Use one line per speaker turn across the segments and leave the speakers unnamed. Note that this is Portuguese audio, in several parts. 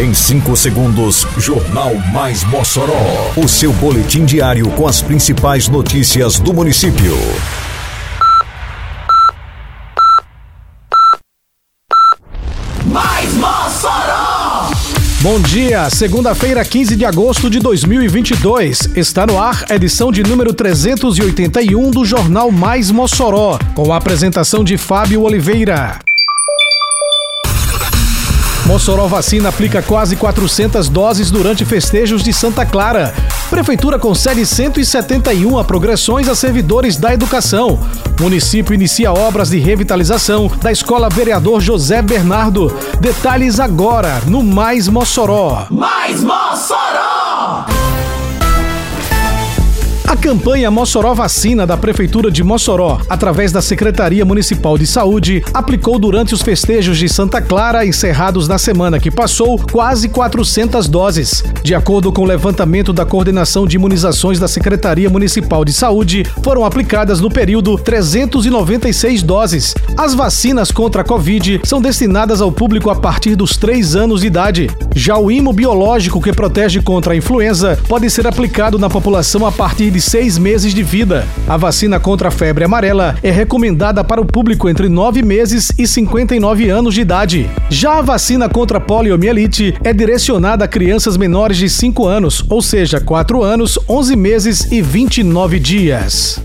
Em 5 segundos, Jornal Mais Mossoró. O seu boletim diário com as principais notícias do município.
Mais Mossoró!
Bom dia, segunda-feira, 15 de agosto de 2022. Está no ar a edição de número 381 do Jornal Mais Mossoró, com a apresentação de Fábio Oliveira. Mossoró Vacina aplica quase 400 doses durante festejos de Santa Clara. Prefeitura concede 171 a progressões a servidores da educação. Município inicia obras de revitalização da Escola Vereador José Bernardo. Detalhes agora no Mais Mossoró.
Mais Mossoró!
A campanha Mossoró Vacina da Prefeitura de Mossoró, através da Secretaria Municipal de Saúde, aplicou durante os festejos de Santa Clara, encerrados na semana que passou, quase 400 doses. De acordo com o levantamento da Coordenação de Imunizações da Secretaria Municipal de Saúde, foram aplicadas no período 396 doses. As vacinas contra a Covid são destinadas ao público a partir dos 3 anos de idade. Já o imobiológico que protege contra a influenza pode ser aplicado na população a partir de seis meses de vida. A vacina contra a febre amarela é recomendada para o público entre 9 meses e 59 anos de idade. Já a vacina contra a poliomielite é direcionada a crianças menores de 5 anos, ou seja, 4 anos, 11 meses e 29 dias.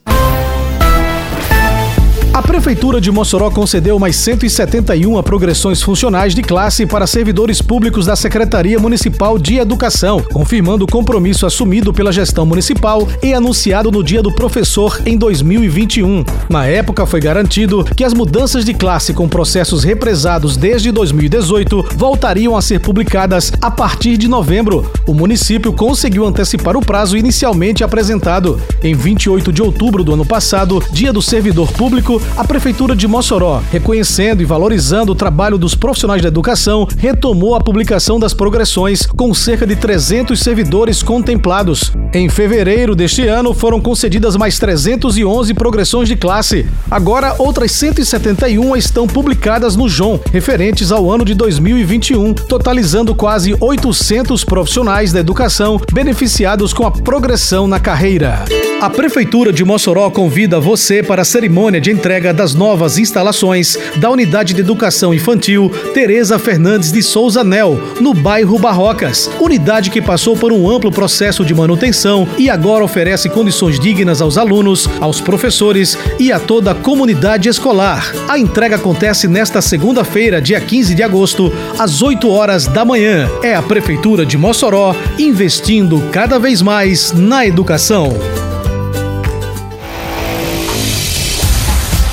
A Prefeitura de Mossoró concedeu mais 171 progressões funcionais de classe para servidores públicos da Secretaria Municipal de Educação, confirmando o compromisso assumido pela gestão municipal e anunciado no Dia do Professor em 2021. Na época, foi garantido que as mudanças de classe com processos represados desde 2018 voltariam a ser publicadas a partir de novembro. O município conseguiu antecipar o prazo inicialmente apresentado. Em 28 de outubro do ano passado, Dia do Servidor Público, a Prefeitura de Mossoró, reconhecendo e valorizando o trabalho dos profissionais da educação, retomou a publicação das progressões com cerca de 300 servidores contemplados. Em fevereiro deste ano, foram concedidas mais 311 progressões de classe. Agora, outras 171 estão publicadas no JON, referentes ao ano de 2021, totalizando quase 800 profissionais da educação beneficiados com a progressão na carreira. A Prefeitura de Mossoró convida você para a cerimônia de entrega das novas instalações da Unidade de Educação Infantil Tereza Fernandes de Souza Nel, no bairro Barrocas. Unidade que passou por um amplo processo de manutenção e agora oferece condições dignas aos alunos, aos professores e a toda a comunidade escolar. A entrega acontece nesta segunda-feira, dia 15 de agosto, às 8 horas da manhã. É a Prefeitura de Mossoró investindo cada vez mais na educação.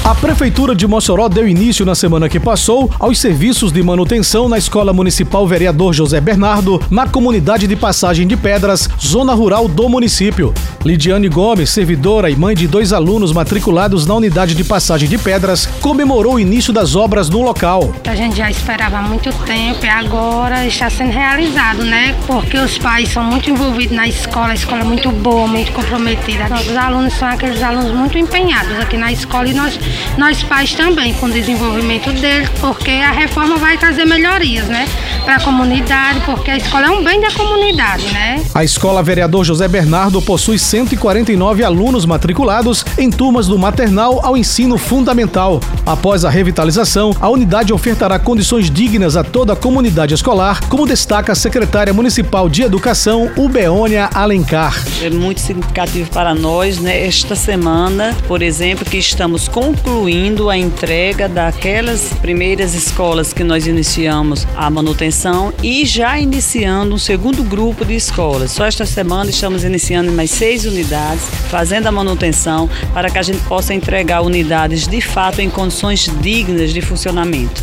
A Prefeitura de Mossoró deu início na semana que passou aos serviços de manutenção na Escola Municipal Vereador José Bernardo, na comunidade de Passagem de Pedras, zona rural do município. Lidiane Gomes, servidora e mãe de dois alunos matriculados na unidade de Passagem de Pedras, comemorou o início das obras no local.
A gente já esperava há muito tempo e agora está sendo realizado, né? Porque os pais são muito envolvidos na escola, a escola é muito boa, muito comprometida. Nossos alunos são aqueles alunos muito empenhados aqui na escola e nós nós pais também com o desenvolvimento deles, porque a reforma vai trazer melhorias, né? Para a comunidade, porque a escola é um bem da comunidade, né?
A escola Vereador José Bernardo possui 149 alunos matriculados em turmas do maternal ao ensino fundamental. Após a revitalização, a unidade ofertará condições dignas a toda a comunidade escolar, como destaca a secretária municipal de Educação, Ubeônia Alencar.
É muito significativo para nós, né? Esta semana, por exemplo, que estamos concluindo a entrega daquelas primeiras escolas que nós iniciamos a manutenção e já iniciando um segundo grupo de escolas. Só esta semana estamos iniciando mais seis unidades, fazendo a manutenção para que a gente possa entregar unidades de fato em condições dignas de funcionamento.